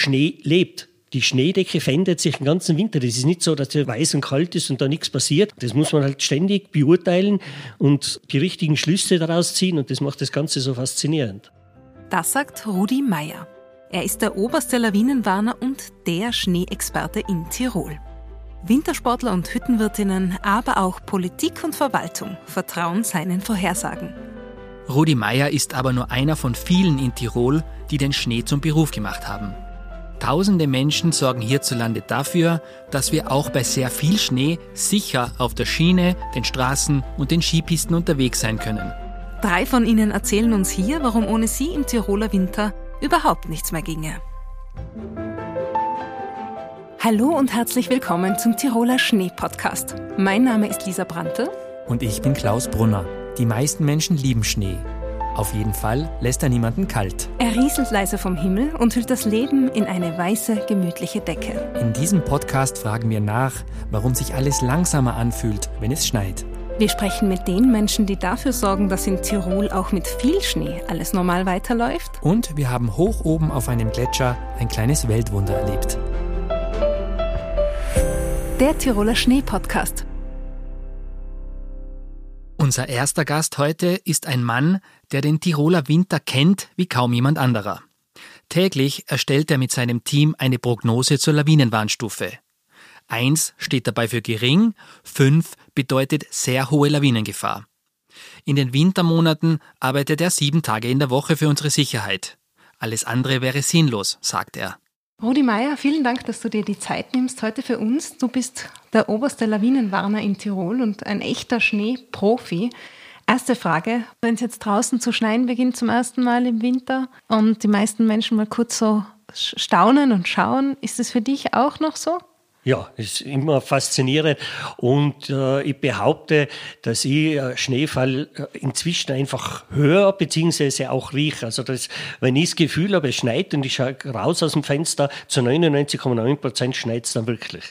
Schnee lebt. Die Schneedecke verändert sich den ganzen Winter. Das ist nicht so, dass er weiß und kalt ist und da nichts passiert. Das muss man halt ständig beurteilen und die richtigen Schlüsse daraus ziehen und das macht das Ganze so faszinierend. Das sagt Rudi Meyer. Er ist der oberste Lawinenwarner und der Schneeexperte in Tirol. Wintersportler und Hüttenwirtinnen, aber auch Politik und Verwaltung vertrauen seinen Vorhersagen. Rudi Meyer ist aber nur einer von vielen in Tirol, die den Schnee zum Beruf gemacht haben. Tausende Menschen sorgen hierzulande dafür, dass wir auch bei sehr viel Schnee sicher auf der Schiene, den Straßen und den Skipisten unterwegs sein können. Drei von ihnen erzählen uns hier, warum ohne sie im Tiroler Winter überhaupt nichts mehr ginge. Hallo und herzlich willkommen zum Tiroler Schnee-Podcast. Mein Name ist Lisa Brandte. Und ich bin Klaus Brunner. Die meisten Menschen lieben Schnee. Auf jeden Fall lässt er niemanden kalt. Er rieselt leise vom Himmel und hüllt das Leben in eine weiße, gemütliche Decke. In diesem Podcast fragen wir nach, warum sich alles langsamer anfühlt, wenn es schneit. Wir sprechen mit den Menschen, die dafür sorgen, dass in Tirol auch mit viel Schnee alles normal weiterläuft. Und wir haben hoch oben auf einem Gletscher ein kleines Weltwunder erlebt. Der Tiroler Schnee-Podcast. Unser erster Gast heute ist ein Mann, der den Tiroler Winter kennt wie kaum jemand anderer. Täglich erstellt er mit seinem Team eine Prognose zur Lawinenwarnstufe. Eins steht dabei für gering, fünf bedeutet sehr hohe Lawinengefahr. In den Wintermonaten arbeitet er sieben Tage in der Woche für unsere Sicherheit. Alles andere wäre sinnlos, sagt er. Rudi Meier, vielen Dank, dass du dir die Zeit nimmst heute für uns. Du bist der oberste Lawinenwarner in Tirol und ein echter Schneeprofi. Erste Frage, wenn es jetzt draußen zu schneien beginnt zum ersten Mal im Winter und die meisten Menschen mal kurz so staunen und schauen, ist es für dich auch noch so? Ja, ist immer faszinierend und äh, ich behaupte, dass ich äh, Schneefall äh, inzwischen einfach höre beziehungsweise auch rieche. Also das, wenn ich das Gefühl habe, es schneit und ich schaue raus aus dem Fenster, zu 99,9 Prozent schneit es dann wirklich.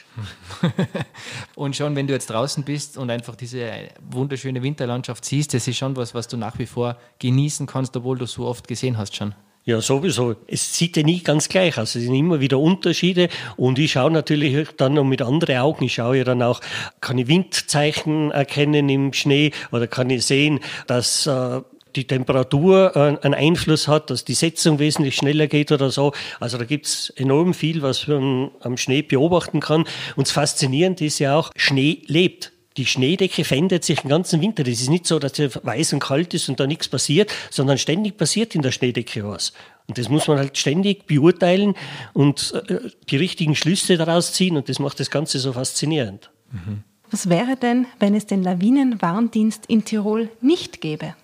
und schon, wenn du jetzt draußen bist und einfach diese wunderschöne Winterlandschaft siehst, das ist schon was, was du nach wie vor genießen kannst, obwohl du so oft gesehen hast schon. Ja, sowieso. Es sieht ja nie ganz gleich aus. Es sind immer wieder Unterschiede. Und ich schaue natürlich dann noch mit anderen Augen. Ich schaue ja dann auch, kann ich Windzeichen erkennen im Schnee oder kann ich sehen, dass äh, die Temperatur äh, einen Einfluss hat, dass die Setzung wesentlich schneller geht oder so. Also da gibt's enorm viel, was man am Schnee beobachten kann. Und das Faszinierende ist ja auch, Schnee lebt die Schneedecke verändert sich den ganzen Winter. Das ist nicht so, dass sie weiß und kalt ist und da nichts passiert, sondern ständig passiert in der Schneedecke was. Und das muss man halt ständig beurteilen und äh, die richtigen Schlüsse daraus ziehen und das macht das Ganze so faszinierend. Mhm. Was wäre denn, wenn es den Lawinenwarndienst in Tirol nicht gäbe?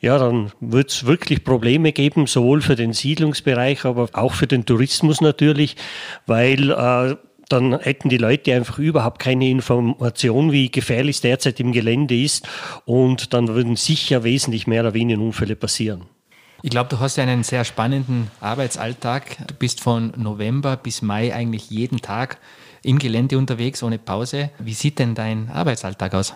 ja, dann wird es wirklich Probleme geben, sowohl für den Siedlungsbereich, aber auch für den Tourismus natürlich, weil äh, dann hätten die Leute einfach überhaupt keine Information, wie gefährlich es derzeit im Gelände ist und dann würden sicher wesentlich mehr Lawinenunfälle passieren. Ich glaube, du hast ja einen sehr spannenden Arbeitsalltag. Du bist von November bis Mai eigentlich jeden Tag im Gelände unterwegs, ohne Pause. Wie sieht denn dein Arbeitsalltag aus?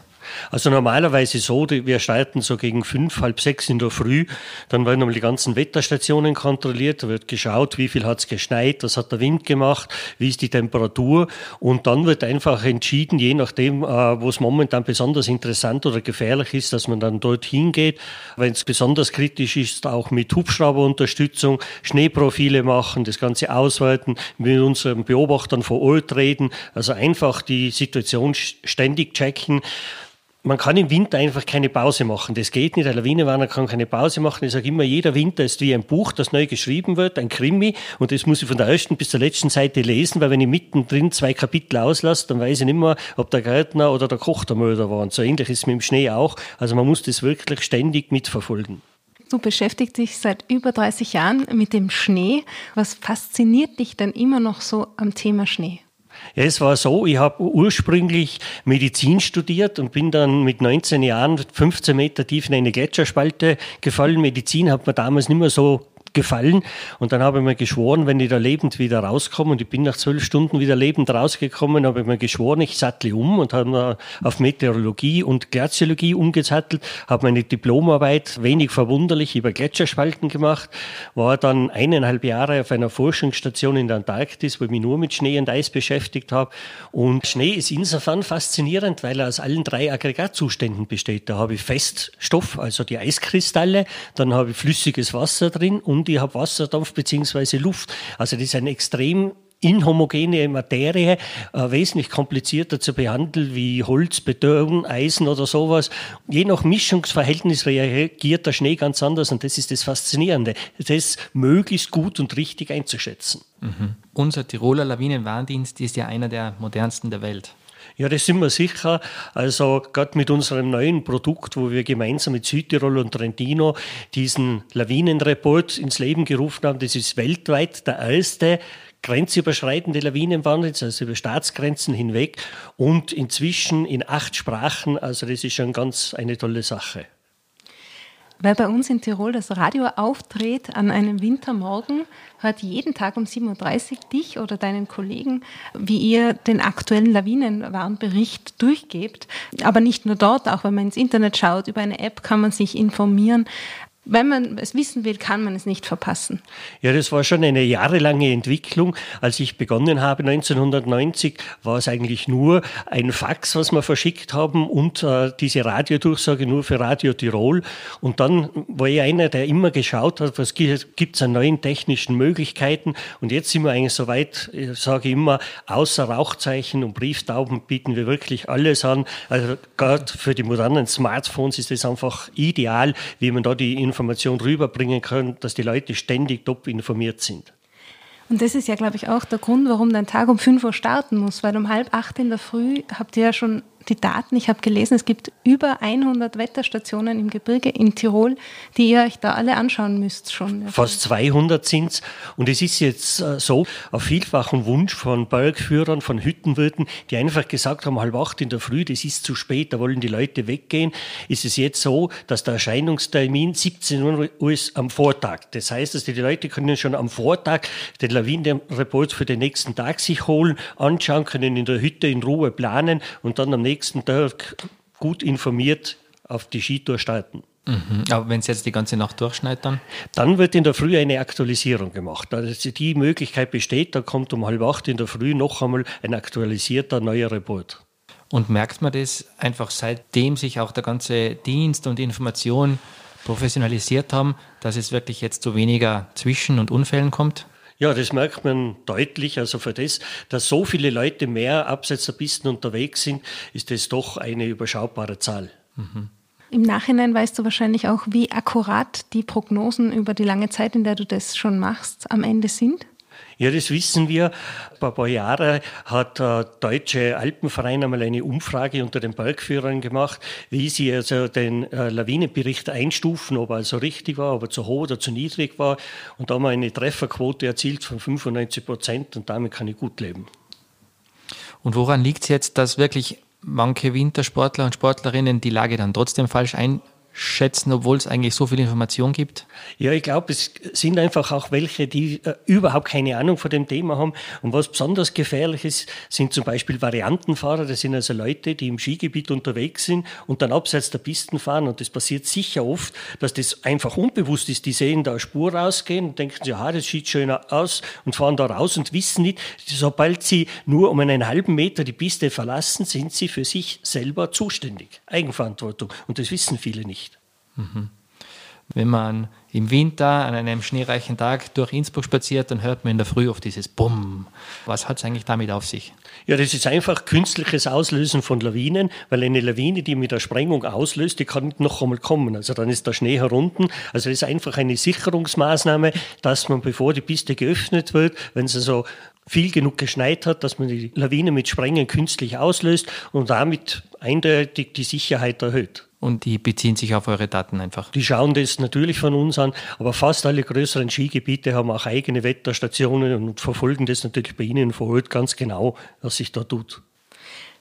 Also normalerweise so, wir starten so gegen fünf, halb sechs in der Früh. Dann werden die ganzen Wetterstationen kontrolliert. Da wird geschaut, wie viel hat es geschneit, was hat der Wind gemacht, wie ist die Temperatur. Und dann wird einfach entschieden, je nachdem, äh, wo es momentan besonders interessant oder gefährlich ist, dass man dann dorthin geht. Wenn es besonders kritisch ist, auch mit Hubschrauberunterstützung, Schneeprofile machen, das Ganze auswerten, mit unseren Beobachtern vor Ort reden. Also einfach die Situation ständig checken man kann im Winter einfach keine Pause machen. Das geht nicht. Der Lawinenwarner kann keine Pause machen. Ich sage immer, jeder Winter ist wie ein Buch, das neu geschrieben wird, ein Krimi. Und das muss ich von der ersten bis zur letzten Seite lesen, weil wenn ich mittendrin zwei Kapitel auslasse, dann weiß ich nicht mehr, ob der Gärtner oder der Koch der Mörder war. Und so ähnlich ist es mit dem Schnee auch. Also man muss das wirklich ständig mitverfolgen. Du beschäftigst dich seit über 30 Jahren mit dem Schnee. Was fasziniert dich denn immer noch so am Thema Schnee? Es war so, ich habe ursprünglich Medizin studiert und bin dann mit 19 Jahren 15 Meter tief in eine Gletscherspalte gefallen. Medizin hat mir damals nicht mehr so gefallen. Und dann habe ich mir geschworen, wenn ich da lebend wieder rauskomme, und ich bin nach zwölf Stunden wieder lebend rausgekommen, habe ich mir geschworen, ich sattle um und habe auf Meteorologie und Glaziologie umgesattelt, habe meine Diplomarbeit wenig verwunderlich über Gletscherspalten gemacht, war dann eineinhalb Jahre auf einer Forschungsstation in der Antarktis, wo ich mich nur mit Schnee und Eis beschäftigt habe. Und Schnee ist insofern faszinierend, weil er aus allen drei Aggregatzuständen besteht. Da habe ich Feststoff, also die Eiskristalle, dann habe ich flüssiges Wasser drin und ich habe Wasserdampf bzw. Luft. Also das ist ein extrem inhomogene Materie, äh, wesentlich komplizierter zu behandeln wie Holz, Beton, Eisen oder sowas. Je nach Mischungsverhältnis reagiert der Schnee ganz anders und das ist das Faszinierende, das möglichst gut und richtig einzuschätzen. Mhm. Unser Tiroler Lawinenwarndienst ist ja einer der modernsten der Welt. Ja, das sind wir sicher. Also gerade mit unserem neuen Produkt, wo wir gemeinsam mit Südtirol und Trentino diesen Lawinenreport ins Leben gerufen haben, das ist weltweit der erste grenzüberschreitende Lawinenwarndienst, also über Staatsgrenzen hinweg und inzwischen in acht Sprachen. Also das ist schon ganz eine tolle Sache. Weil bei uns in Tirol das Radio auftritt an einem Wintermorgen, hört jeden Tag um 7.30 Uhr dich oder deinen Kollegen, wie ihr den aktuellen Lawinenwarnbericht durchgebt. Aber nicht nur dort, auch wenn man ins Internet schaut, über eine App kann man sich informieren wenn man es wissen will, kann man es nicht verpassen. Ja, das war schon eine jahrelange Entwicklung. Als ich begonnen habe 1990, war es eigentlich nur ein Fax, was wir verschickt haben und äh, diese Radiodurchsage nur für Radio Tirol. Und dann war ich einer, der immer geschaut hat, was gibt es an neuen technischen Möglichkeiten. Und jetzt sind wir eigentlich so weit, ich sage immer, außer Rauchzeichen und Brieftauben bieten wir wirklich alles an. Also gerade für die modernen Smartphones ist das einfach ideal, wie man da die Information rüberbringen können, dass die Leute ständig top informiert sind. Und das ist ja, glaube ich, auch der Grund, warum dein Tag um 5 Uhr starten muss, weil um halb acht in der Früh habt ihr ja schon die Daten. Ich habe gelesen, es gibt über 100 Wetterstationen im Gebirge in Tirol, die ihr euch da alle anschauen müsst schon. Fast 200 sind es. Und es ist jetzt äh, so, auf vielfachen Wunsch von Bergführern, von Hüttenwirten, die einfach gesagt haben, halb acht in der Früh, das ist zu spät, da wollen die Leute weggehen, ist es jetzt so, dass der Erscheinungstermin 17 Uhr ist am Vortag. Das heißt, dass die Leute können schon am Vortag den Lawinenreport für den nächsten Tag sich holen, anschauen, können in der Hütte in Ruhe planen und dann am nächsten nächsten Tag gut informiert auf die Skitour starten. Mhm. Aber wenn es jetzt die ganze Nacht durchschneit, dann? Dann wird in der Früh eine Aktualisierung gemacht. Also die Möglichkeit besteht, da kommt um halb acht in der Früh noch einmal ein aktualisierter neuer Report. Und merkt man das einfach seitdem sich auch der ganze Dienst und Information professionalisiert haben, dass es wirklich jetzt zu weniger Zwischen- und Unfällen kommt? Ja, das merkt man deutlich. Also für das, dass so viele Leute mehr abseits der Pisten unterwegs sind, ist das doch eine überschaubare Zahl. Mhm. Im Nachhinein weißt du wahrscheinlich auch, wie akkurat die Prognosen über die lange Zeit, in der du das schon machst, am Ende sind. Ja, das wissen wir. Vor ein paar Jahren hat der Deutsche Alpenverein einmal eine Umfrage unter den Bergführern gemacht, wie sie also den äh, Lawinenbericht einstufen, ob er also richtig war, ob er zu hoch oder zu niedrig war. Und da haben wir eine Trefferquote erzielt von 95 Prozent und damit kann ich gut leben. Und woran liegt es jetzt, dass wirklich manche Wintersportler und Sportlerinnen die Lage dann trotzdem falsch ein schätzen, obwohl es eigentlich so viel Information gibt? Ja, ich glaube, es sind einfach auch welche, die äh, überhaupt keine Ahnung von dem Thema haben. Und was besonders gefährlich ist, sind zum Beispiel Variantenfahrer. Das sind also Leute, die im Skigebiet unterwegs sind und dann abseits der Pisten fahren. Und das passiert sicher oft, dass das einfach unbewusst ist. Die sehen da eine Spur rausgehen und denken ja, das sieht schön aus und fahren da raus und wissen nicht, sobald sie nur um einen halben Meter die Piste verlassen, sind sie für sich selber zuständig. Eigenverantwortung. Und das wissen viele nicht. Mhm. Wenn man im Winter an einem schneereichen Tag durch Innsbruck spaziert, dann hört man in der Früh auf dieses Bumm. Was hat es eigentlich damit auf sich? Ja, das ist einfach künstliches Auslösen von Lawinen, weil eine Lawine, die mit der Sprengung auslöst, die kann noch einmal kommen. Also dann ist der Schnee herunter. Also das ist einfach eine Sicherungsmaßnahme, dass man, bevor die Piste geöffnet wird, wenn es also viel genug geschneit hat, dass man die Lawine mit Sprengen künstlich auslöst und damit eindeutig die Sicherheit erhöht und die beziehen sich auf eure Daten einfach. Die schauen das natürlich von uns an, aber fast alle größeren Skigebiete haben auch eigene Wetterstationen und verfolgen das natürlich bei Ihnen vor Ort ganz genau, was sich da tut.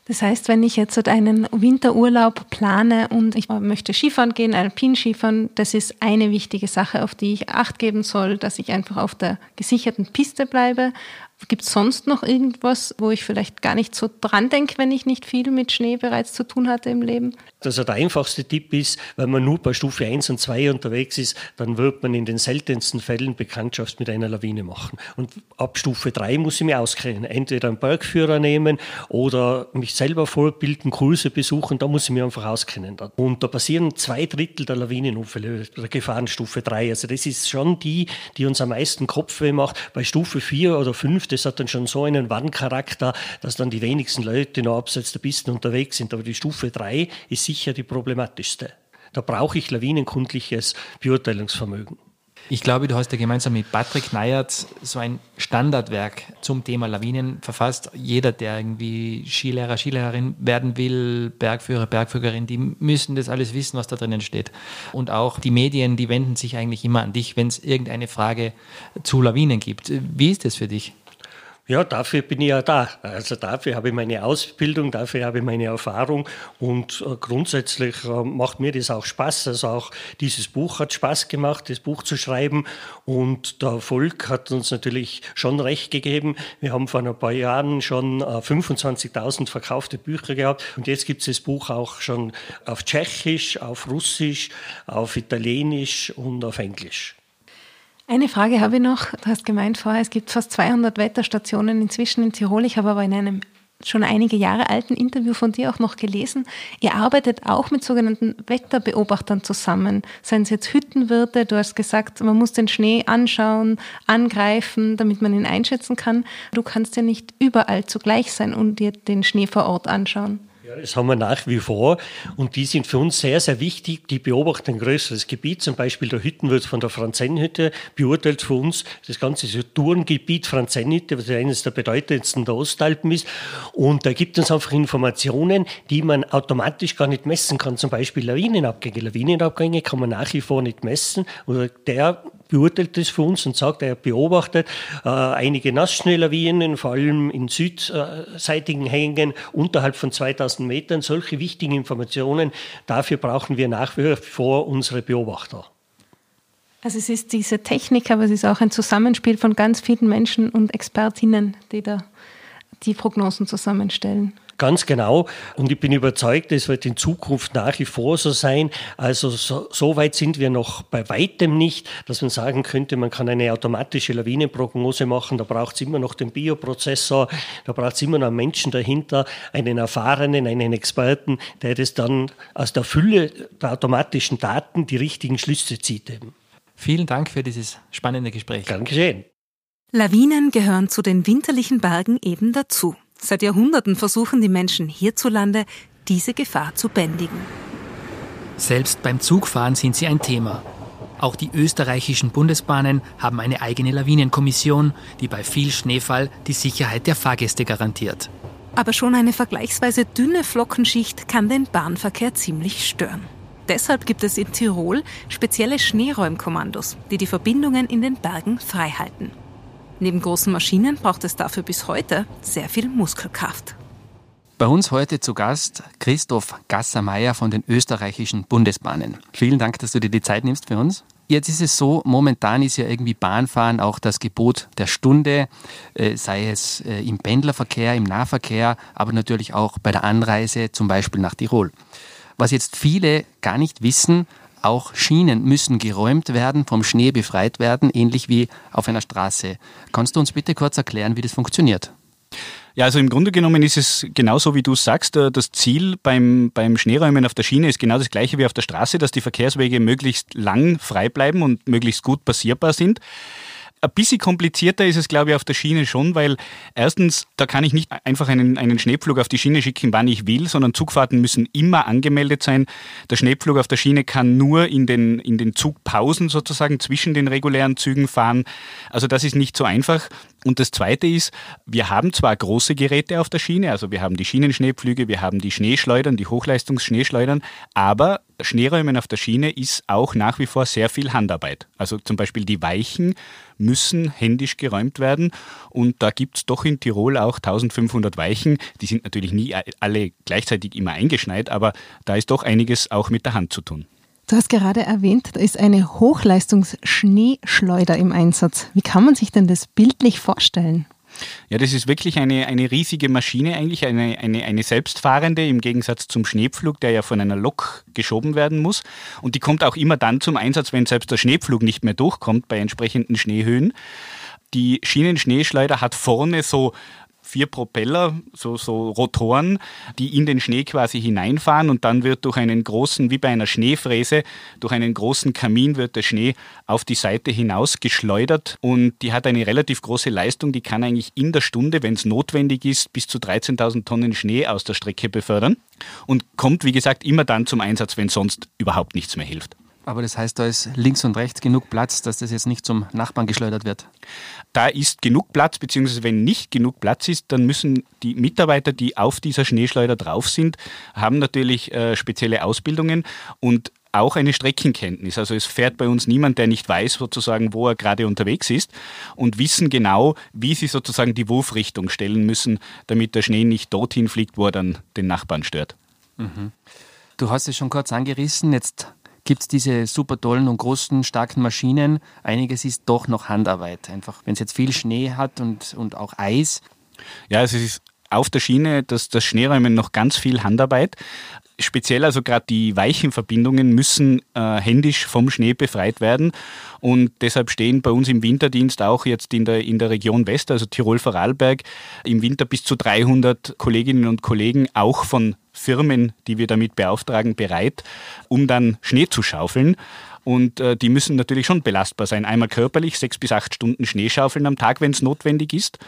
Das heißt, wenn ich jetzt einen Winterurlaub plane und ich möchte Skifahren gehen, Alpinskifahren, das ist eine wichtige Sache, auf die ich acht geben soll, dass ich einfach auf der gesicherten Piste bleibe Gibt es sonst noch irgendwas, wo ich vielleicht gar nicht so dran denke, wenn ich nicht viel mit Schnee bereits zu tun hatte im Leben? Also der einfachste Tipp ist, wenn man nur bei Stufe 1 und 2 unterwegs ist, dann wird man in den seltensten Fällen Bekanntschaft mit einer Lawine machen. Und ab Stufe 3 muss ich mich auskennen. Entweder einen Bergführer nehmen oder mich selber vorbilden, Kurse besuchen, da muss ich mich einfach auskennen. Und da passieren zwei Drittel der Lawinenunfälle der Gefahrenstufe 3. Also das ist schon die, die uns am meisten Kopfweh macht. Bei Stufe 4 oder 5 das hat dann schon so einen Warncharakter, dass dann die wenigsten Leute noch abseits der Pisten unterwegs sind. Aber die Stufe 3 ist sicher die problematischste. Da brauche ich lawinenkundliches Beurteilungsvermögen. Ich glaube, du hast ja gemeinsam mit Patrick Neyert so ein Standardwerk zum Thema Lawinen verfasst. Jeder, der irgendwie Skilehrer, Skilehrerin werden will, Bergführer, Bergführerin, die müssen das alles wissen, was da drinnen steht. Und auch die Medien, die wenden sich eigentlich immer an dich, wenn es irgendeine Frage zu Lawinen gibt. Wie ist das für dich? Ja, dafür bin ich ja da. Also dafür habe ich meine Ausbildung, dafür habe ich meine Erfahrung und äh, grundsätzlich äh, macht mir das auch Spaß. Also auch dieses Buch hat Spaß gemacht, das Buch zu schreiben und der Erfolg hat uns natürlich schon recht gegeben. Wir haben vor ein paar Jahren schon 25.000 äh, verkaufte Bücher gehabt und jetzt gibt es das Buch auch schon auf Tschechisch, auf Russisch, auf Italienisch und auf Englisch. Eine Frage habe ich noch. Du hast gemeint vorher, es gibt fast 200 Wetterstationen inzwischen in Tirol. Ich habe aber in einem schon einige Jahre alten Interview von dir auch noch gelesen. Ihr arbeitet auch mit sogenannten Wetterbeobachtern zusammen. Seien es jetzt Hüttenwirte, du hast gesagt, man muss den Schnee anschauen, angreifen, damit man ihn einschätzen kann. Du kannst ja nicht überall zugleich sein und dir den Schnee vor Ort anschauen. Das haben wir nach wie vor und die sind für uns sehr, sehr wichtig. Die beobachten ein größeres Gebiet, zum Beispiel der Hüttenwirt von der Franzennhütte beurteilt für uns das ganze Tourengebiet Franzennhütte, was eines der bedeutendsten der Ostalpen ist. Und da gibt uns einfach Informationen, die man automatisch gar nicht messen kann, zum Beispiel Lawinenabgänge. Lawinenabgänge kann man nach wie vor nicht messen. Oder der beurteilt das für uns und sagt, er beobachtet äh, einige Nassschnelllawinen, vor allem in südseitigen Hängen unterhalb von 2000 Metern. Solche wichtigen Informationen, dafür brauchen wir nach wie vor unsere Beobachter. Also es ist diese Technik, aber es ist auch ein Zusammenspiel von ganz vielen Menschen und Expertinnen, die da die Prognosen zusammenstellen. Ganz genau. Und ich bin überzeugt, es wird in Zukunft nach wie vor so sein. Also so, so, weit sind wir noch bei weitem nicht, dass man sagen könnte, man kann eine automatische Lawinenprognose machen. Da braucht es immer noch den Bioprozessor, da braucht es immer noch einen Menschen dahinter, einen Erfahrenen, einen Experten, der das dann aus der Fülle der automatischen Daten die richtigen Schlüsse zieht. Eben. Vielen Dank für dieses spannende Gespräch. Gern geschehen. Lawinen gehören zu den winterlichen Bergen eben dazu. Seit Jahrhunderten versuchen die Menschen hierzulande, diese Gefahr zu bändigen. Selbst beim Zugfahren sind sie ein Thema. Auch die österreichischen Bundesbahnen haben eine eigene Lawinenkommission, die bei viel Schneefall die Sicherheit der Fahrgäste garantiert. Aber schon eine vergleichsweise dünne Flockenschicht kann den Bahnverkehr ziemlich stören. Deshalb gibt es in Tirol spezielle Schneeräumkommandos, die die Verbindungen in den Bergen freihalten. Neben großen Maschinen braucht es dafür bis heute sehr viel Muskelkraft. Bei uns heute zu Gast Christoph Gassermeier von den österreichischen Bundesbahnen. Vielen Dank, dass du dir die Zeit nimmst für uns. Jetzt ist es so, momentan ist ja irgendwie Bahnfahren auch das Gebot der Stunde, äh, sei es äh, im Pendlerverkehr, im Nahverkehr, aber natürlich auch bei der Anreise, zum Beispiel nach Tirol. Was jetzt viele gar nicht wissen, auch Schienen müssen geräumt werden, vom Schnee befreit werden, ähnlich wie auf einer Straße. Kannst du uns bitte kurz erklären, wie das funktioniert? Ja, also im Grunde genommen ist es genauso, wie du sagst. Äh, das Ziel beim, beim Schneeräumen auf der Schiene ist genau das gleiche wie auf der Straße, dass die Verkehrswege möglichst lang frei bleiben und möglichst gut passierbar sind. Ein bisschen komplizierter ist es, glaube ich, auf der Schiene schon, weil erstens, da kann ich nicht einfach einen, einen Schneepflug auf die Schiene schicken, wann ich will, sondern Zugfahrten müssen immer angemeldet sein. Der Schneepflug auf der Schiene kann nur in den, in den Zugpausen sozusagen zwischen den regulären Zügen fahren. Also das ist nicht so einfach. Und das Zweite ist, wir haben zwar große Geräte auf der Schiene, also wir haben die Schienenschneepflüge, wir haben die Schneeschleudern, die Hochleistungsschneeschleudern, aber Schneeräumen auf der Schiene ist auch nach wie vor sehr viel Handarbeit. Also zum Beispiel die Weichen müssen händisch geräumt werden und da gibt es doch in Tirol auch 1500 Weichen. Die sind natürlich nie alle gleichzeitig immer eingeschneit, aber da ist doch einiges auch mit der Hand zu tun. Du hast gerade erwähnt, da ist eine Hochleistungsschneeschleuder im Einsatz. Wie kann man sich denn das bildlich vorstellen? Ja, das ist wirklich eine, eine riesige Maschine, eigentlich eine, eine, eine selbstfahrende im Gegensatz zum Schneepflug, der ja von einer Lok geschoben werden muss. Und die kommt auch immer dann zum Einsatz, wenn selbst der Schneepflug nicht mehr durchkommt bei entsprechenden Schneehöhen. Die Schienenschneeschleuder hat vorne so vier Propeller, so, so Rotoren, die in den Schnee quasi hineinfahren und dann wird durch einen großen, wie bei einer Schneefräse, durch einen großen Kamin wird der Schnee auf die Seite hinaus geschleudert und die hat eine relativ große Leistung, die kann eigentlich in der Stunde, wenn es notwendig ist, bis zu 13.000 Tonnen Schnee aus der Strecke befördern und kommt, wie gesagt, immer dann zum Einsatz, wenn sonst überhaupt nichts mehr hilft. Aber das heißt, da ist links und rechts genug Platz, dass das jetzt nicht zum Nachbarn geschleudert wird? Da ist genug Platz, beziehungsweise wenn nicht genug Platz ist, dann müssen die Mitarbeiter, die auf dieser Schneeschleuder drauf sind, haben natürlich äh, spezielle Ausbildungen und auch eine Streckenkenntnis. Also es fährt bei uns niemand, der nicht weiß sozusagen, wo er gerade unterwegs ist und wissen genau, wie sie sozusagen die Wurfrichtung stellen müssen, damit der Schnee nicht dorthin fliegt, wo er dann den Nachbarn stört. Mhm. Du hast es schon kurz angerissen, jetzt gibt es diese super tollen und großen, starken Maschinen. Einiges ist doch noch Handarbeit. Einfach, wenn es jetzt viel Schnee hat und, und auch Eis. Ja, es ist auf der Schiene, dass das Schneeräumen noch ganz viel Handarbeit. Speziell also gerade die weichen Verbindungen müssen äh, händisch vom Schnee befreit werden. Und deshalb stehen bei uns im Winterdienst auch jetzt in der, in der Region West, also Tirol-Vorarlberg, im Winter bis zu 300 Kolleginnen und Kollegen auch von Firmen, die wir damit beauftragen, bereit, um dann Schnee zu schaufeln. Und äh, die müssen natürlich schon belastbar sein. Einmal körperlich, sechs bis acht Stunden Schneeschaufeln am Tag, wenn es notwendig ist.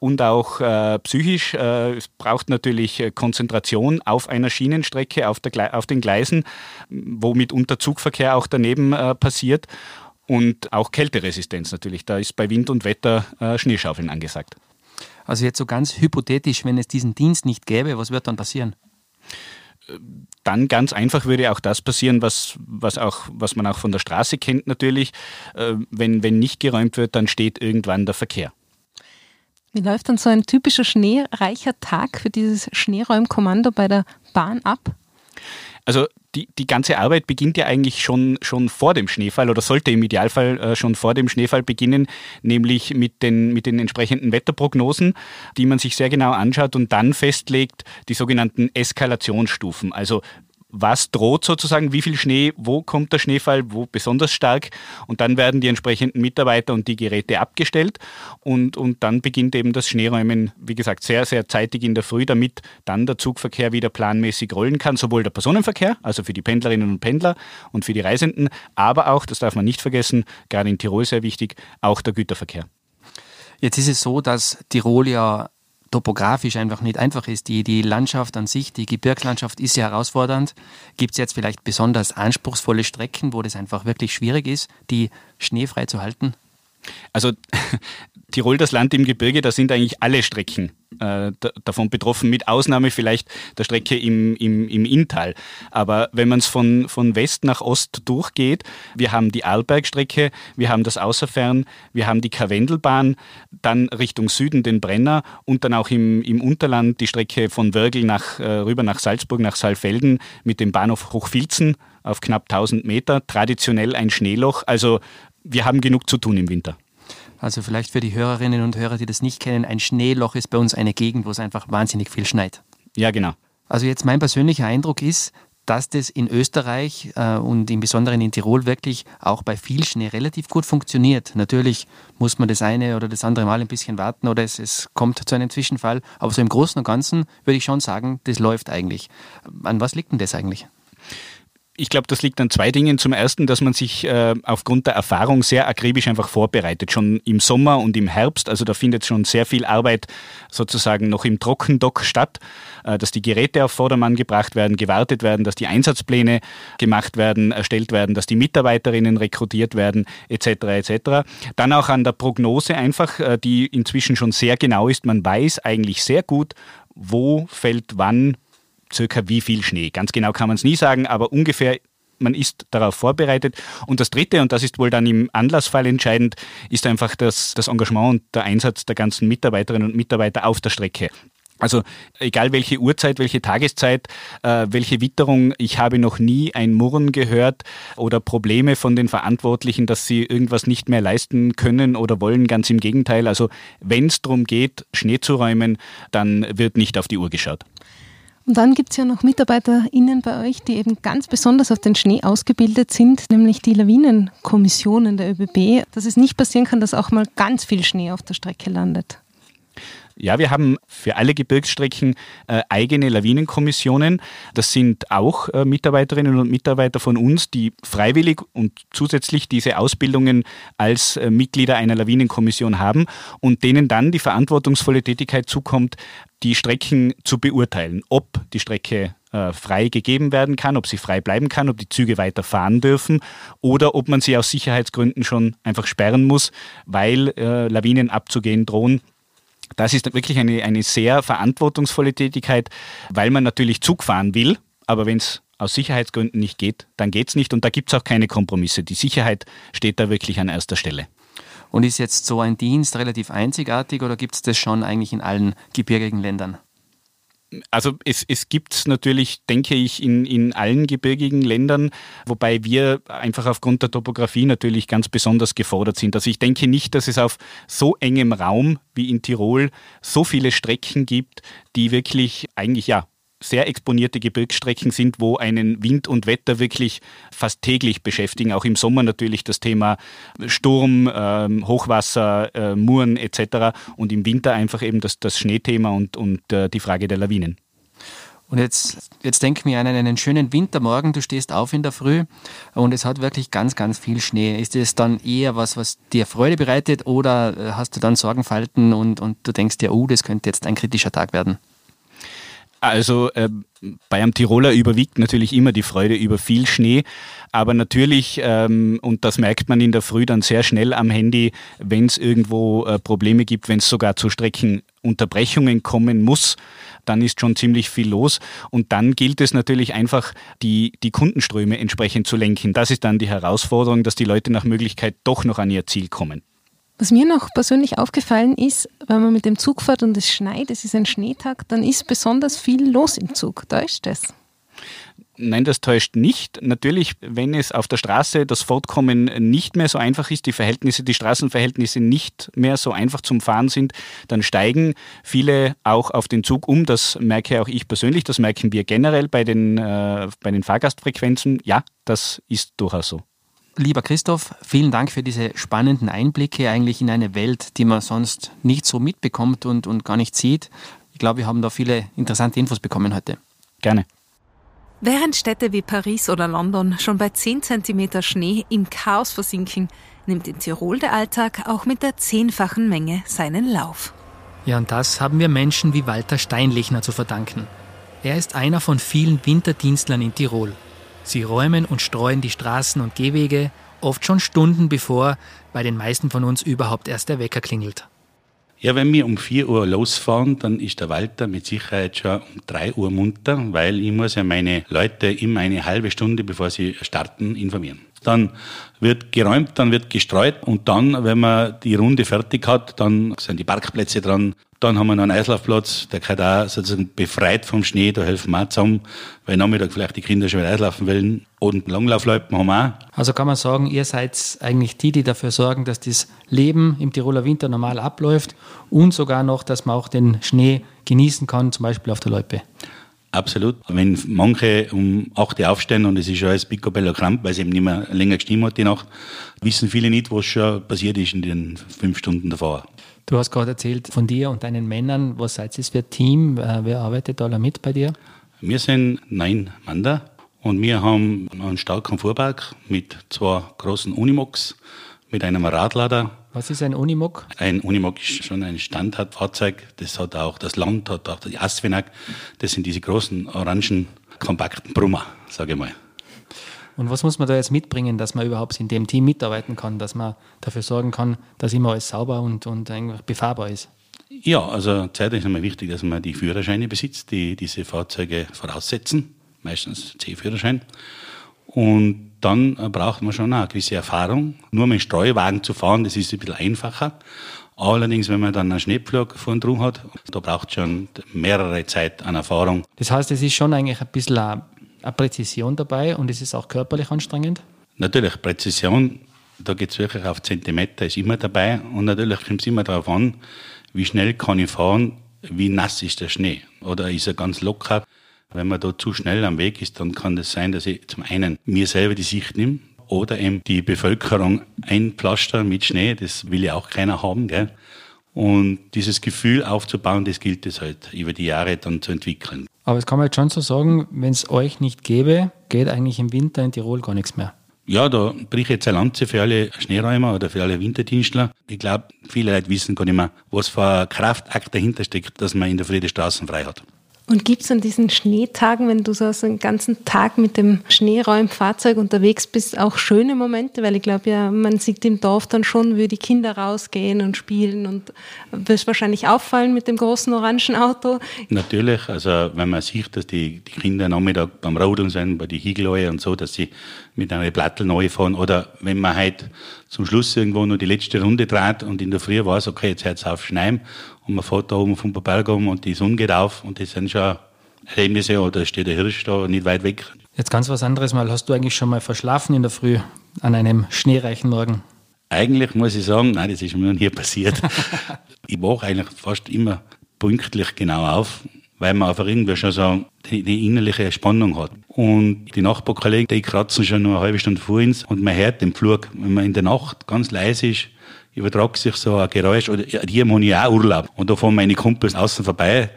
Und auch äh, psychisch. Äh, es braucht natürlich äh, Konzentration auf einer Schienenstrecke, auf, der, auf den Gleisen, wo mitunter Zugverkehr auch daneben äh, passiert. Und auch Kälteresistenz natürlich. Da ist bei Wind und Wetter äh, Schneeschaufeln angesagt. Also jetzt so ganz hypothetisch, wenn es diesen Dienst nicht gäbe, was wird dann passieren? Dann ganz einfach würde auch das passieren, was, was, auch, was man auch von der Straße kennt natürlich. Äh, wenn, wenn nicht geräumt wird, dann steht irgendwann der Verkehr. Wie läuft dann so ein typischer schneereicher Tag für dieses Schneeräumkommando bei der Bahn ab? Also die, die ganze Arbeit beginnt ja eigentlich schon, schon vor dem Schneefall oder sollte im Idealfall äh, schon vor dem Schneefall beginnen, nämlich mit den, mit den entsprechenden Wetterprognosen, die man sich sehr genau anschaut und dann festlegt die sogenannten Eskalationsstufen. Also was droht sozusagen, wie viel Schnee, wo kommt der Schneefall, wo besonders stark. Und dann werden die entsprechenden Mitarbeiter und die Geräte abgestellt. Und, und dann beginnt eben das Schneeräumen, wie gesagt, sehr, sehr zeitig in der Früh, damit dann der Zugverkehr wieder planmäßig rollen kann, sowohl der Personenverkehr, also für die Pendlerinnen und Pendler und für die Reisenden, aber auch, das darf man nicht vergessen, gerade in Tirol sehr wichtig, auch der Güterverkehr. Jetzt ist es so, dass Tirol ja topografisch einfach nicht einfach ist. Die, die Landschaft an sich, die Gebirgslandschaft ist sehr herausfordernd. Gibt es jetzt vielleicht besonders anspruchsvolle Strecken, wo das einfach wirklich schwierig ist, die schneefrei zu halten? Also Tirol, das Land im Gebirge, da sind eigentlich alle Strecken äh, davon betroffen, mit Ausnahme vielleicht der Strecke im, im, im Inntal. Aber wenn man es von, von West nach Ost durchgeht, wir haben die Arlbergstrecke, wir haben das Außerfern, wir haben die Karwendelbahn, dann Richtung Süden den Brenner und dann auch im, im Unterland die Strecke von Wörgl nach, äh, rüber nach Salzburg, nach Saalfelden mit dem Bahnhof Hochfilzen auf knapp 1000 Meter, traditionell ein Schneeloch. Also wir haben genug zu tun im Winter. Also vielleicht für die Hörerinnen und Hörer, die das nicht kennen, ein Schneeloch ist bei uns eine Gegend, wo es einfach wahnsinnig viel schneit. Ja, genau. Also jetzt mein persönlicher Eindruck ist, dass das in Österreich äh, und im Besonderen in Tirol wirklich auch bei viel Schnee relativ gut funktioniert. Natürlich muss man das eine oder das andere Mal ein bisschen warten oder es, es kommt zu einem Zwischenfall. Aber so im Großen und Ganzen würde ich schon sagen, das läuft eigentlich. An was liegt denn das eigentlich? Ich glaube, das liegt an zwei Dingen. Zum ersten, dass man sich äh, aufgrund der Erfahrung sehr akribisch einfach vorbereitet, schon im Sommer und im Herbst. Also da findet schon sehr viel Arbeit sozusagen noch im Trockendock statt, äh, dass die Geräte auf Vordermann gebracht werden, gewartet werden, dass die Einsatzpläne gemacht werden, erstellt werden, dass die Mitarbeiterinnen rekrutiert werden, etc. etc. Dann auch an der Prognose einfach, äh, die inzwischen schon sehr genau ist. Man weiß eigentlich sehr gut, wo fällt wann circa wie viel Schnee. Ganz genau kann man es nie sagen, aber ungefähr man ist darauf vorbereitet. Und das Dritte, und das ist wohl dann im Anlassfall entscheidend, ist einfach das, das Engagement und der Einsatz der ganzen Mitarbeiterinnen und Mitarbeiter auf der Strecke. Also egal welche Uhrzeit, welche Tageszeit, äh, welche Witterung, ich habe noch nie ein Murren gehört oder Probleme von den Verantwortlichen, dass sie irgendwas nicht mehr leisten können oder wollen. Ganz im Gegenteil. Also wenn es darum geht, Schnee zu räumen, dann wird nicht auf die Uhr geschaut. Und dann gibt es ja noch MitarbeiterInnen bei euch, die eben ganz besonders auf den Schnee ausgebildet sind, nämlich die Lawinenkommissionen der ÖBB, dass es nicht passieren kann, dass auch mal ganz viel Schnee auf der Strecke landet. Ja, wir haben für alle Gebirgsstrecken äh, eigene Lawinenkommissionen. Das sind auch äh, Mitarbeiterinnen und Mitarbeiter von uns, die freiwillig und zusätzlich diese Ausbildungen als äh, Mitglieder einer Lawinenkommission haben und denen dann die verantwortungsvolle Tätigkeit zukommt, die Strecken zu beurteilen, ob die Strecke äh, frei gegeben werden kann, ob sie frei bleiben kann, ob die Züge weiter fahren dürfen oder ob man sie aus Sicherheitsgründen schon einfach sperren muss, weil äh, Lawinen abzugehen drohen das ist wirklich eine, eine sehr verantwortungsvolle Tätigkeit, weil man natürlich Zug fahren will, aber wenn es aus Sicherheitsgründen nicht geht, dann geht es nicht und da gibt es auch keine Kompromisse. Die Sicherheit steht da wirklich an erster Stelle. Und ist jetzt so ein Dienst relativ einzigartig oder gibt es das schon eigentlich in allen gebirgigen Ländern? Also es, es gibt es natürlich, denke ich, in, in allen gebirgigen Ländern, wobei wir einfach aufgrund der Topografie natürlich ganz besonders gefordert sind. Also ich denke nicht, dass es auf so engem Raum wie in Tirol so viele Strecken gibt, die wirklich eigentlich ja sehr exponierte Gebirgsstrecken sind, wo einen Wind und Wetter wirklich fast täglich beschäftigen. Auch im Sommer natürlich das Thema Sturm, ähm, Hochwasser, äh, Muren etc. Und im Winter einfach eben das, das Schneethema und, und äh, die Frage der Lawinen. Und jetzt, jetzt denk mir an einen schönen Wintermorgen, du stehst auf in der Früh und es hat wirklich ganz, ganz viel Schnee. Ist es dann eher was, was dir Freude bereitet oder äh, hast du dann Sorgenfalten und, und du denkst dir, oh, das könnte jetzt ein kritischer Tag werden? Also äh, bei einem Tiroler überwiegt natürlich immer die Freude über viel Schnee, aber natürlich, ähm, und das merkt man in der Früh dann sehr schnell am Handy, wenn es irgendwo äh, Probleme gibt, wenn es sogar zu Streckenunterbrechungen kommen muss, dann ist schon ziemlich viel los. Und dann gilt es natürlich einfach, die, die Kundenströme entsprechend zu lenken. Das ist dann die Herausforderung, dass die Leute nach Möglichkeit doch noch an ihr Ziel kommen. Was mir noch persönlich aufgefallen ist, wenn man mit dem Zug fährt und es schneit, es ist ein Schneetag, dann ist besonders viel los im Zug. Täuscht das? Nein, das täuscht nicht. Natürlich, wenn es auf der Straße das Fortkommen nicht mehr so einfach ist, die Verhältnisse, die Straßenverhältnisse nicht mehr so einfach zum Fahren sind, dann steigen viele auch auf den Zug um. Das merke auch ich persönlich, das merken wir generell bei den, äh, bei den Fahrgastfrequenzen. Ja, das ist durchaus so. Lieber Christoph, vielen Dank für diese spannenden Einblicke eigentlich in eine Welt, die man sonst nicht so mitbekommt und, und gar nicht sieht. Ich glaube, wir haben da viele interessante Infos bekommen heute. Gerne. Während Städte wie Paris oder London schon bei 10 cm Schnee im Chaos versinken, nimmt in Tirol der Alltag auch mit der zehnfachen Menge seinen Lauf. Ja, und das haben wir Menschen wie Walter Steinlechner zu verdanken. Er ist einer von vielen Winterdienstlern in Tirol. Sie räumen und streuen die Straßen und Gehwege, oft schon Stunden bevor bei den meisten von uns überhaupt erst der Wecker klingelt. Ja, wenn wir um 4 Uhr losfahren, dann ist der Walter mit Sicherheit schon um 3 Uhr munter, weil ich muss ja meine Leute immer eine halbe Stunde, bevor sie starten, informieren. Dann wird geräumt, dann wird gestreut und dann, wenn man die Runde fertig hat, dann sind die Parkplätze dran, dann haben wir noch einen Eislaufplatz, der kann auch sozusagen befreit vom Schnee, da helfen wir auch zusammen, weil Nachmittag vielleicht die Kinder schon wieder Eislaufen wollen. Und Langlaufloipen haben wir auch. Also kann man sagen, ihr seid eigentlich die, die dafür sorgen, dass das Leben im Tiroler Winter normal abläuft und sogar noch, dass man auch den Schnee genießen kann, zum Beispiel auf der Loipe. Absolut. Wenn manche um 8 Uhr aufstehen und es ist schon alles picobello kramp, weil es eben nicht mehr länger gestimmt hat die Nacht, wissen viele nicht, was schon passiert ist in den fünf Stunden davor. Du hast gerade erzählt von dir und deinen Männern. Was seid ihr für ein Team? Äh, wer arbeitet alle mit bei dir? Wir sind neun Mann da Und wir haben einen starken Fuhrpark mit zwei großen Unimogs, mit einem Radlader. Was ist ein Unimog? Ein Unimog ist schon ein Standardfahrzeug. Das hat auch das Land, hat auch die Asfinag. Das sind diese großen, orangen, kompakten Brummer, sage ich mal. Und was muss man da jetzt mitbringen, dass man überhaupt in dem Team mitarbeiten kann, dass man dafür sorgen kann, dass immer alles sauber und, und befahrbar ist? Ja, also zuerst ist einmal wichtig, dass man die Führerscheine besitzt, die diese Fahrzeuge voraussetzen, meistens C-Führerschein. Und dann braucht man schon eine gewisse Erfahrung. Nur mit Streuwagen zu fahren, das ist ein bisschen einfacher. Allerdings, wenn man dann einen Schneepflug vorn drum hat, da braucht schon mehrere Zeit an Erfahrung. Das heißt, es ist schon eigentlich ein bisschen eine, eine Präzision dabei und es ist auch körperlich anstrengend? Natürlich, Präzision, da geht es wirklich auf Zentimeter, ist immer dabei. Und natürlich kommt es immer darauf an, wie schnell kann ich fahren, wie nass ist der Schnee oder ist er ganz locker. Wenn man da zu schnell am Weg ist, dann kann das sein, dass ich zum einen mir selber die Sicht nehme oder eben die Bevölkerung einpflaster mit Schnee. Das will ja auch keiner haben. Gell? Und dieses Gefühl aufzubauen, das gilt es halt über die Jahre dann zu entwickeln. Aber es kann man jetzt schon so sagen, wenn es euch nicht gäbe, geht eigentlich im Winter in Tirol gar nichts mehr. Ja, da bricht ich jetzt eine Lanze für alle Schneeräumer oder für alle Winterdienstler. Ich glaube, viele Leute wissen gar nicht mehr, was für ein Kraftakt dahinter steckt, dass man in der Früh die Straßen frei hat. Und gibt es an diesen Schneetagen, wenn du so einen ganzen Tag mit dem Schneeräumfahrzeug unterwegs bist, auch schöne Momente? Weil ich glaube ja, man sieht im Dorf dann schon, wie die Kinder rausgehen und spielen und wird wahrscheinlich auffallen mit dem großen orangen Auto. Natürlich, also wenn man sieht, dass die, die Kinder Nachmittag beim Rodeln sind, bei den Hiegeläue und so, dass sie mit einer Plattel neu fahren oder wenn man halt zum Schluss irgendwo noch die letzte Runde dreht und in der Früh weiß, okay, jetzt hört es auf Schneim und man fährt da oben vom Berg um und die Sonne geht auf und das sind schon Erlebnisse oder steht der Hirsch da nicht weit weg. Jetzt ganz was anderes mal. Hast du eigentlich schon mal verschlafen in der Früh an einem schneereichen Morgen? Eigentlich muss ich sagen, nein, das ist mir noch nie passiert. ich wache eigentlich fast immer pünktlich genau auf, weil man einfach irgendwie schon so die, die innerliche Spannung hat. Und die Nachbarkollegen, die kratzen schon nur eine halbe Stunde vor uns und man hört den Flug. Wenn man in der Nacht ganz leise ist, übertragt sich so ein Geräusch. Oder hier habe ich auch Urlaub. Und da fahren meine Kumpels außen vorbei.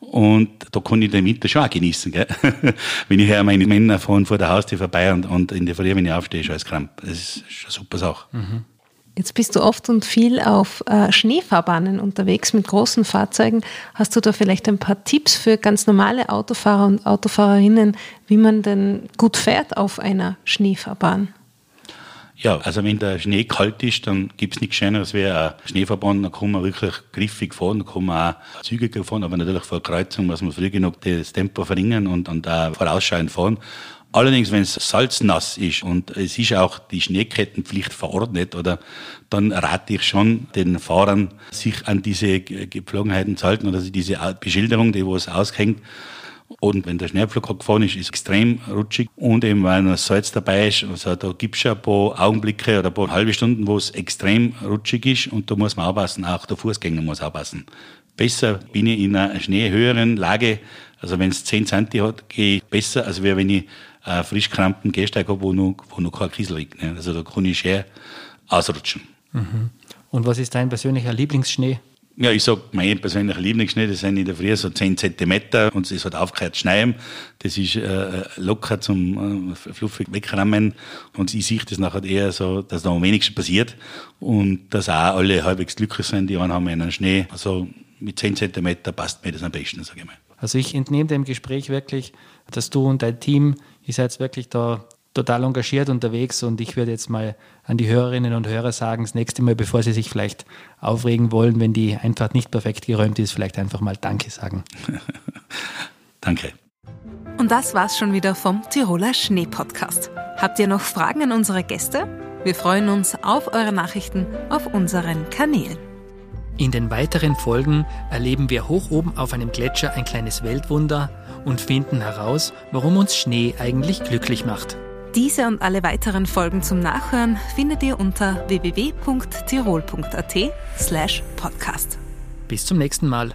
Und da kann ich den Winter schon auch genießen, gell? wenn ich höre, meine Männer fahren vor der Haustür vorbei und, und in der Früh, wenn ich aufstehe, ist alles kramp. Das ist schon eine super Sache. Mhm. Jetzt bist du oft und viel auf äh, Schneefahrbahnen unterwegs mit großen Fahrzeugen. Hast du da vielleicht ein paar Tipps für ganz normale Autofahrer und Autofahrerinnen, wie man denn gut fährt auf einer Schneefahrbahn? Ja, also wenn der Schnee kalt ist, dann gibt's nichts Schöneres wie ein Schneeverband, dann kann man wirklich griffig fahren, dann kann man auch zügiger fahren, aber natürlich vor Kreuzung muss man früh genug das Tempo verringern und, und auch vorausschauend fahren. Allerdings, wenn es salznass ist und es ist auch die Schneekettenpflicht verordnet, oder dann rate ich schon den Fahrern, sich an diese Gepflogenheiten zu halten oder diese Beschilderung, die wo es aushängt, und wenn der Schneepflug gefahren ist, ist es extrem rutschig. Und eben, weil noch Salz dabei ist, also da gibt es schon ein paar Augenblicke oder ein paar halbe Stunden, wo es extrem rutschig ist. Und da muss man aufpassen, auch der Fußgänger muss aufpassen. Besser bin ich in einer schneehöheren Lage, also wenn es 10 cm hat, gehe ich besser, als wenn ich einen frisch krampen Gehsteig habe, wo noch, wo noch kein Kiesel liegt. Ne? Also da kann ich schön ausrutschen. Mhm. Und was ist dein persönlicher Lieblingsschnee? Ja, ich sag, mein persönlicher Lieblingsschnee, das sind in der Früh so 10 Zentimeter und es hat aufgehört zu schneien. Das ist äh, locker zum äh, fluffig wegrammen und ich sehe das nachher eher so, dass da am wenigsten passiert und dass auch alle halbwegs glücklich sind, die einen haben einen Schnee. Also mit 10 Zentimeter passt mir das am besten, sage ich mal. Also ich entnehme dem Gespräch wirklich, dass du und dein Team, ihr seid wirklich da total engagiert unterwegs und ich würde jetzt mal an die Hörerinnen und Hörer sagen, das nächste Mal, bevor sie sich vielleicht aufregen wollen, wenn die Einfahrt nicht perfekt geräumt ist, vielleicht einfach mal Danke sagen. Danke. Und das war's schon wieder vom Tiroler Schnee Podcast. Habt ihr noch Fragen an unsere Gäste? Wir freuen uns auf eure Nachrichten auf unseren Kanälen. In den weiteren Folgen erleben wir hoch oben auf einem Gletscher ein kleines Weltwunder und finden heraus, warum uns Schnee eigentlich glücklich macht. Diese und alle weiteren Folgen zum Nachhören findet ihr unter www.tirol.at slash podcast. Bis zum nächsten Mal.